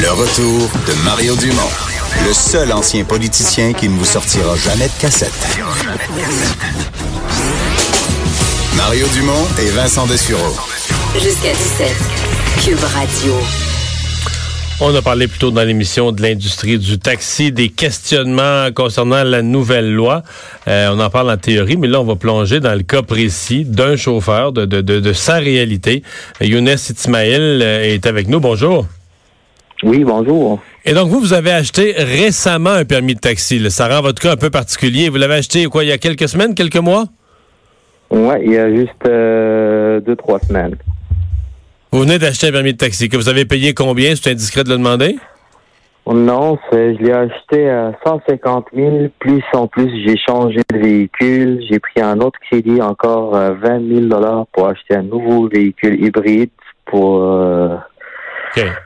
Le retour de Mario Dumont, le seul ancien politicien qui ne vous sortira jamais de cassette. Mario Dumont et Vincent Dessureau. Jusqu'à 17. Cube Radio. On a parlé plus tôt dans l'émission de l'industrie du taxi, des questionnements concernant la nouvelle loi. Euh, on en parle en théorie, mais là, on va plonger dans le cas précis d'un chauffeur, de, de, de, sa réalité. Younes Itmail euh, est avec nous. Bonjour. Oui, bonjour. Et donc, vous, vous avez acheté récemment un permis de taxi. Ça rend votre cas un peu particulier. Vous l'avez acheté, quoi, il y a quelques semaines, quelques mois? Oui, il y a juste euh, deux, trois semaines. Vous venez d'acheter un permis de taxi. Que vous avez payé combien? C'est indiscret de le demander? Non, je l'ai acheté à 150 000. Plus en plus, j'ai changé de véhicule. J'ai pris un autre crédit, encore 20 euh, 000 pour acheter un nouveau véhicule hybride pour euh,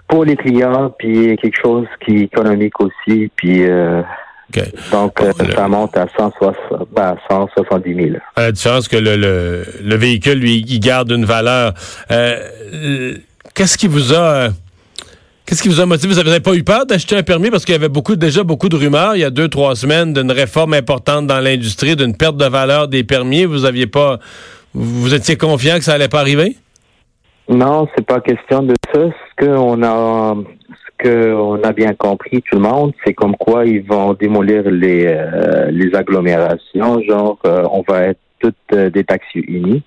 pour les clients, puis quelque chose qui est économique aussi, puis euh, donc ça monte à 170 000. Ben, à la différence que le, le, le, véhicule, lui, il garde une valeur. Euh, qu'est-ce qui vous a... Qu'est-ce qui vous a motivé? Vous n'avez pas eu peur d'acheter un permis parce qu'il y avait beaucoup, déjà beaucoup de rumeurs il y a deux, trois semaines d'une réforme importante dans l'industrie, d'une perte de valeur des permis. Vous aviez pas, vous étiez confiant que ça allait pas arriver? Non, c'est pas question de ça. Ce qu'on a, ce qu'on a bien compris, tout le monde, c'est comme quoi ils vont démolir les, euh, les agglomérations. Genre, euh, on va être toutes euh, des taxis unis.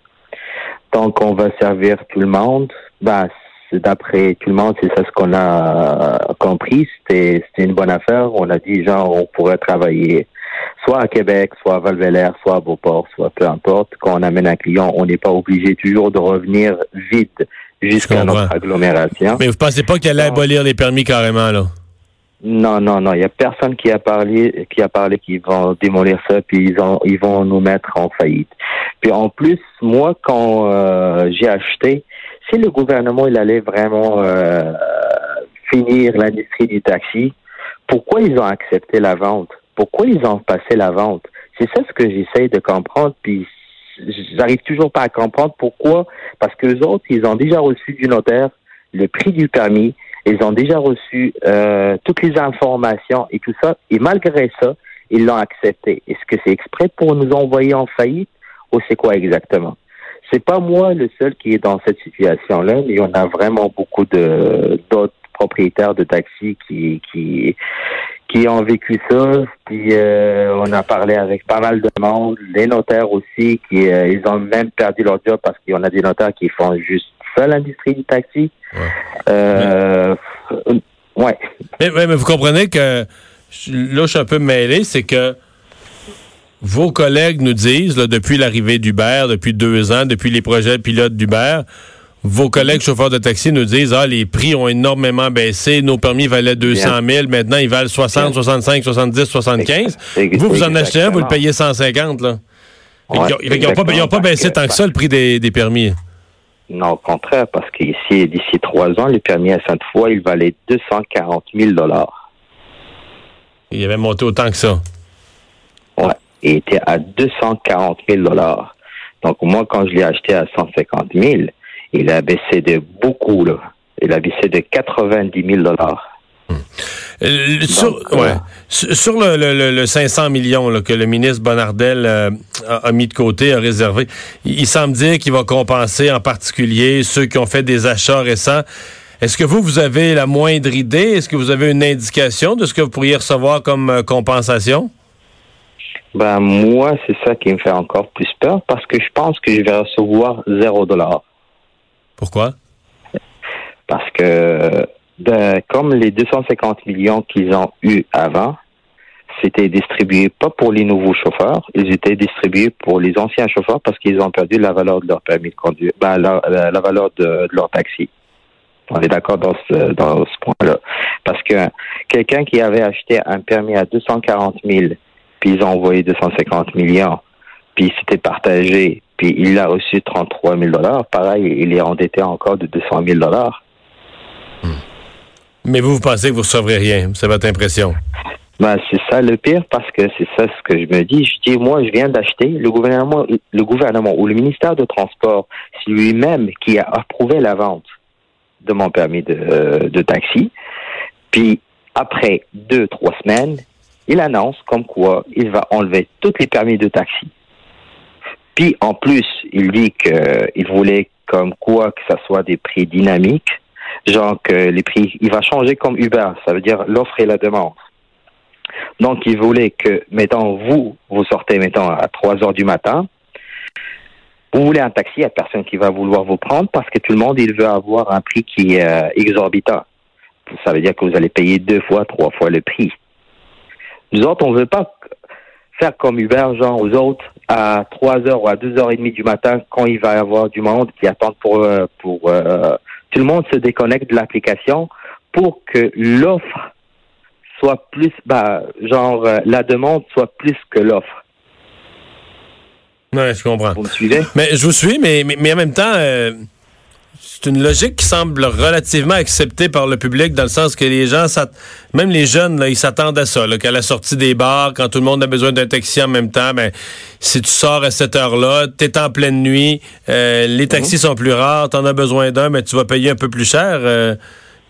Donc, on va servir tout le monde. Ben, d'après tout le monde, c'est ça ce qu'on a compris. C'était, une bonne affaire. On a dit, genre, on pourrait travailler soit à Québec, soit à val soit à Beauport, soit peu importe. Quand on amène un client, on n'est pas obligé toujours de revenir vite jusqu'à notre agglomération. Mais vous pensez pas qu'il allait abolir les permis carrément, là? Non, non, non. Il n'y a personne qui a parlé, qui a parlé qu'ils vont démolir ça, puis ils, ont, ils vont nous mettre en faillite. Puis en plus, moi, quand euh, j'ai acheté, si le gouvernement il allait vraiment euh, finir l'industrie du taxi, pourquoi ils ont accepté la vente? Pourquoi ils ont passé la vente? C'est ça ce que j'essaye de comprendre, puis j'arrive toujours pas à comprendre pourquoi. Parce que les autres, ils ont déjà reçu du notaire le prix du permis, ils ont déjà reçu euh, toutes les informations et tout ça, et malgré ça, ils l'ont accepté. Est-ce que c'est exprès pour nous envoyer en faillite ou c'est quoi exactement? C'est pas moi le seul qui est dans cette situation-là, mais on a vraiment beaucoup de d'autres propriétaires de taxis qui qui qui ont vécu ça. Puis euh, on a parlé avec pas mal de monde, les notaires aussi, qui euh, ils ont même perdu leur job parce qu'il y en a des notaires qui font juste ça l'industrie du taxi. Ouais. Euh, ouais. Mais, mais, vous comprenez que là, je suis un peu mêlé, c'est que vos collègues nous disent, là, depuis l'arrivée d'Uber, depuis deux ans, depuis les projets pilotes d'Uber, vos collègues chauffeurs de taxi nous disent ah les prix ont énormément baissé, nos permis valaient 200 000, maintenant ils valent 60, 65, 70, 75. Vous vous en achetez un, vous le payez 150 là. ils n'ont pas, baissé tant que ça le prix des, permis. Non, au contraire, parce qu'ici, d'ici trois ans, les permis à Sainte-Foy, ils valaient 240 000 dollars. Il avait monté autant que ça. Oui, il était à 240 000 dollars. Donc moi, quand je l'ai acheté à 150 000, il a baissé de beaucoup, là. Il a baissé de 90 000 dollars. Euh, sur, euh, sur le, 500 millions que le ministre Bonardel euh, a, mis de côté, a réservé, il, semble dire qu'il va compenser en particulier ceux qui ont fait des achats récents. Est-ce que vous, vous avez la moindre idée? Est-ce que vous avez une indication de ce que vous pourriez recevoir comme compensation? Ben, moi, c'est ça qui me fait encore plus peur parce que je pense que je vais recevoir zéro dollar. Pourquoi? Parce que ben, comme les 250 millions qu'ils ont eu avant, c'était distribué pas pour les nouveaux chauffeurs, ils étaient distribués pour les anciens chauffeurs parce qu'ils ont perdu la valeur de leur permis de conduire, ben, la, valeur de, leur taxi. On est d'accord dans ce, dans ce point-là. Parce que quelqu'un qui avait acheté un permis à 240 000, puis ils ont envoyé 250 millions, puis c'était partagé puis il a reçu 33 000 dollars. Pareil, il est endetté encore de 200 000 dollars. Mais vous, vous pensez que vous ne recevrez rien, c'est votre impression? Ben, c'est ça le pire parce que c'est ça ce que je me dis. Je dis, moi, je viens d'acheter le gouvernement, le gouvernement ou le ministère de Transport, c'est lui-même qui a approuvé la vente de mon permis de, de taxi. Puis après deux, trois semaines, il annonce comme quoi il va enlever tous les permis de taxi. Puis en plus, il dit qu'il voulait comme quoi que ça soit des prix dynamiques, genre que les prix, il va changer comme Uber, ça veut dire l'offre et la demande. Donc il voulait que, mettons, vous, vous sortez, mettons, à 3 heures du matin, vous voulez un taxi, il n'y a personne qui va vouloir vous prendre parce que tout le monde, il veut avoir un prix qui est euh, exorbitant. Ça veut dire que vous allez payer deux fois, trois fois le prix. Nous autres, on ne veut pas faire comme Uber, genre aux autres, à 3 heures ou à 2 heures et demie du matin, quand il va y avoir du monde qui attend pour, euh, pour euh, tout le monde se déconnecte de l'application pour que l'offre soit plus, bah, genre, la demande soit plus que l'offre. Oui, je comprends. Vous me suivez? Mais je vous suis, mais, mais, en même temps, euh, c'est une logique qui semble relativement acceptée par le public, dans le sens que les gens, même les jeunes, là, ils s'attendent à ça, qu'à la sortie des bars, quand tout le monde a besoin d'un taxi en même temps, ben, si tu sors à cette heure-là, tu es en pleine nuit, euh, les taxis mhm. sont plus rares, tu en as besoin d'un, mais tu vas payer un peu plus cher. Euh,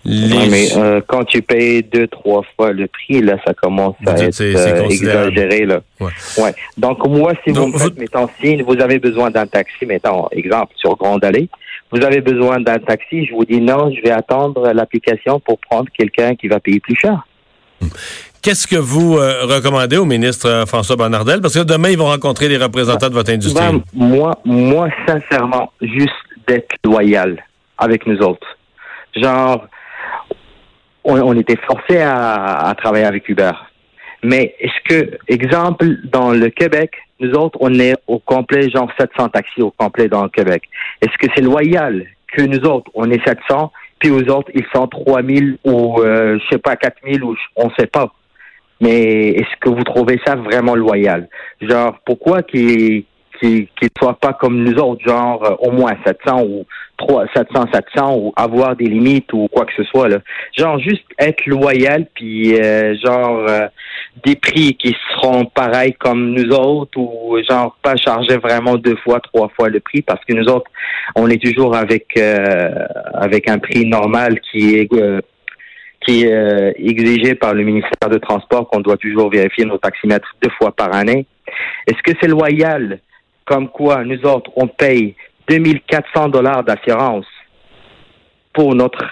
mais euh, quand tu payes deux, trois fois le prix, là, ça commence à être euh, exagéré. Là. Ouais. Donc, moi, si vous me faites, mettons, si vous avez besoin d'un taxi, mettons, exemple, sur Grande Allée, vous avez besoin d'un taxi, je vous dis non, je vais attendre l'application pour prendre quelqu'un qui va payer plus cher. Qu'est-ce que vous euh, recommandez au ministre François Bonnardel? Parce que demain, ils vont rencontrer les représentants de votre industrie. Ben, moi, moi, sincèrement, juste d'être loyal avec nous autres. Genre, on, était forcé à, travailler avec Uber. Mais est-ce que, exemple, dans le Québec, nous autres, on est au complet, genre 700 taxis au complet dans le Québec. Est-ce que c'est loyal que nous autres, on est 700, puis aux autres, ils sont 3000 ou, euh, je sais pas, 4000 ou on sait pas. Mais est-ce que vous trouvez ça vraiment loyal? Genre, pourquoi qu'ils qui ne soit pas comme nous autres, genre euh, au moins 700 ou 3, 700, 700 ou avoir des limites ou quoi que ce soit. Là. Genre juste être loyal puis euh, genre euh, des prix qui seront pareils comme nous autres ou genre pas charger vraiment deux fois, trois fois le prix parce que nous autres, on est toujours avec avec un prix normal qui est qui est exigé par le ministère de Transport qu'on doit toujours vérifier nos taximètres deux fois par année. Est-ce que c'est loyal? Comme quoi nous autres, on paye 2400 dollars d'assurance pour notre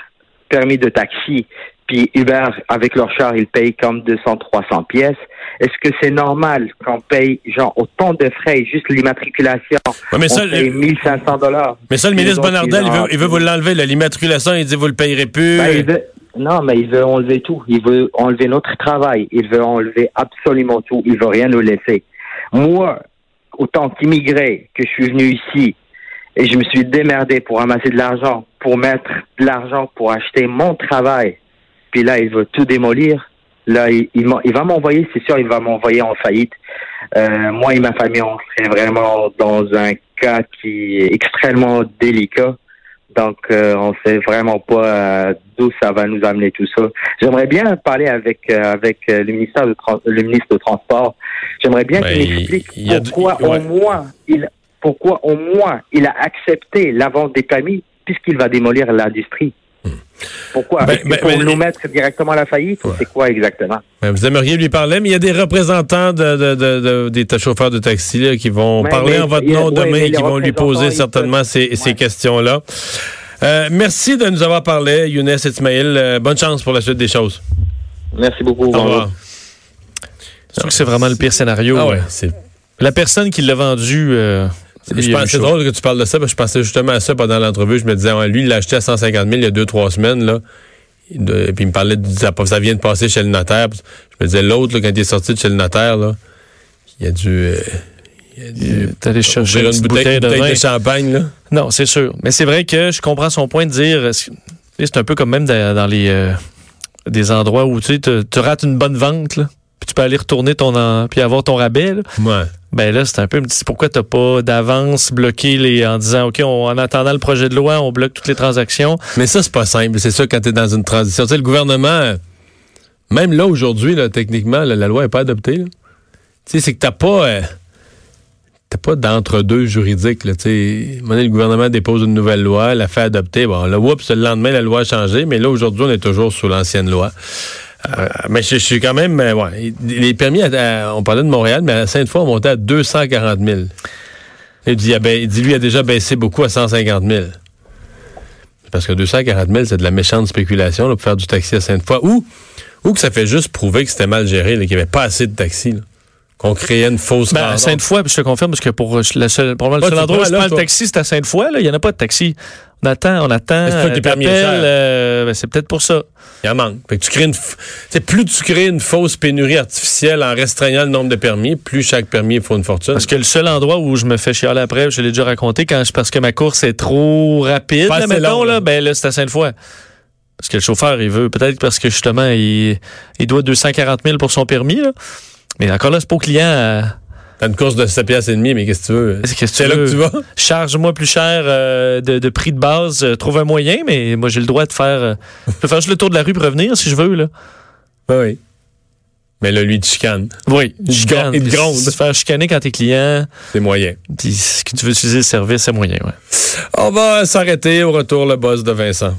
permis de taxi, puis Uber, avec leur char, ils payent comme 200, 300 pièces. Est-ce que c'est normal qu'on paye, genre, autant de frais, juste l'immatriculation, on paye 1500 dollars? Mais ça, le ministre Bonardel, il veut, vous l'enlever, l'immatriculation, il dit vous le payerez plus. Ben, non, mais il veut enlever tout. Il veut enlever notre travail. Il veut enlever absolument tout. Il veut rien nous laisser. Moi, autant qu'immigré que je suis venu ici et je me suis démerdé pour amasser de l'argent, pour mettre de l'argent pour acheter mon travail. Puis là, il veut tout démolir. Là, il, il, va m'envoyer, c'est sûr, il va m'envoyer en faillite. Euh, moi et ma famille, on serait vraiment dans un cas qui est extrêmement délicat. Donc, euh, on sait vraiment pas euh, d'où ça va nous amener tout ça. J'aimerais bien parler avec euh, avec le ministère de le ministre de Transport. J'aimerais bien qu'il ben, m'explique pourquoi au moins il pourquoi au moins il a accepté la vente des permis puisqu'il va démolir l'industrie. Pourquoi? Ben, ben, pour ben, nous mettre directement à la faillite c'est quoi exactement? vous aimeriez lui parler, mais il y a des représentants de, des chauffeurs de taxi qui vont parler en votre nom demain et qui vont lui poser certainement ces, questions-là. Euh, merci de nous avoir parlé, Younes et Ismaël. Euh, bonne chance pour la suite des choses. Merci beaucoup. Au revoir. Je trouve que c'est vraiment le pire scénario. Ah la personne qui l'a vendu... Euh, c'est drôle que tu parles de ça, parce que je pensais justement à ça pendant l'entrevue. Je me disais, lui, il l'a acheté à 150 000 il y a deux, trois semaines. Là. et puis il me parlait de ça, ça vient de passer chez le notaire. Je me disais, l'autre, quand il est sorti de chez le notaire, là, il a dû. Euh, il a dû aller chercher une, bouteille, de, champagne. Là. Non, c'est sûr. Mais c'est vrai que je comprends son point de dire. C'est un peu comme même dans, les euh, des endroits où tu sais, tu rates une bonne vente. Là puis tu peux aller retourner ton puis avoir ton rabais. Là. Ouais. Ben là, c'est un peu me dit pourquoi t'as pas d'avance bloqué les en disant OK, en attendant le projet de loi, on bloque toutes les transactions? Mais ça, c'est pas simple. C'est ça quand tu es dans une transition. Tu sais, le gouvernement, même là aujourd'hui, là, techniquement, la loi est pas adoptée. Tu sais, c'est que t'as pas. Euh, c'était pas d'entre-deux juridiques. Là, tu sais. À un moment donné, le gouvernement dépose une nouvelle loi, la fait adopter. Bon, là, oups, le lendemain, la loi a changé, mais là, aujourd'hui, on est toujours sous l'ancienne loi. Euh, mais je, je suis quand même... euh, ouais, les permis, à- à- on parlait de Montréal, mais à Sainte-Foy, on montait à 240 000. Il dit, il a ba- il dit, lui, il a déjà baissé beaucoup à 150 000. Parce que 240 000, c'est de la méchante spéculation là, pour faire du taxi à Sainte-Foy. Ou, ou que ça fait juste prouver que c'était mal géré, qu'il n'y avait pas assez de taxis. là. Qu'on créait une fausse Ben, à. Sainte-Foy, je te confirme, parce que pour euh, le seul, probablement le seul endroit où là, prends le taxi, c'est à Sainte-Foy. Il n'y en a pas de taxi. On attend, on attend. C'est euh, euh, ben, c'est peut-être pour ça. Il en manque. Fait que tu crées une, f- tu sais, plus tu crées une fausse pénurie artificielle en restreignant le nombre de permis, plus chaque permis faut une fortune. Parce que le seul endroit où je me fais chialer après, je l'ai déjà raconté, quand je- parce que ma course est trop rapide, là, mettons, long, là. là, ben là, c'est à Sainte-Foy. Parce que le chauffeur, il veut, peut-être parce que justement, il, il doit 240 000 pour son permis, là. Mais encore là, c'est pas au client à- T'as une course de 7 piastres et demi, mais qu'est-ce que tu veux? C'est là que tu vas? charge-moi plus cher euh, de, de prix de base, euh, trouve un moyen, mais moi j'ai le droit de faire, euh, je peux faire juste le tour de la rue pour revenir si je veux là. Ben oui. Mais là, lui, tu chicanes. Oui, Il gronde, il te gronde. Se faire chicaner quand t'es client, C'est moyen. dis- que tu veux utiliser le service, c'est moyen. Ouais. On va s'arrêter au retour, le boss de Vincent.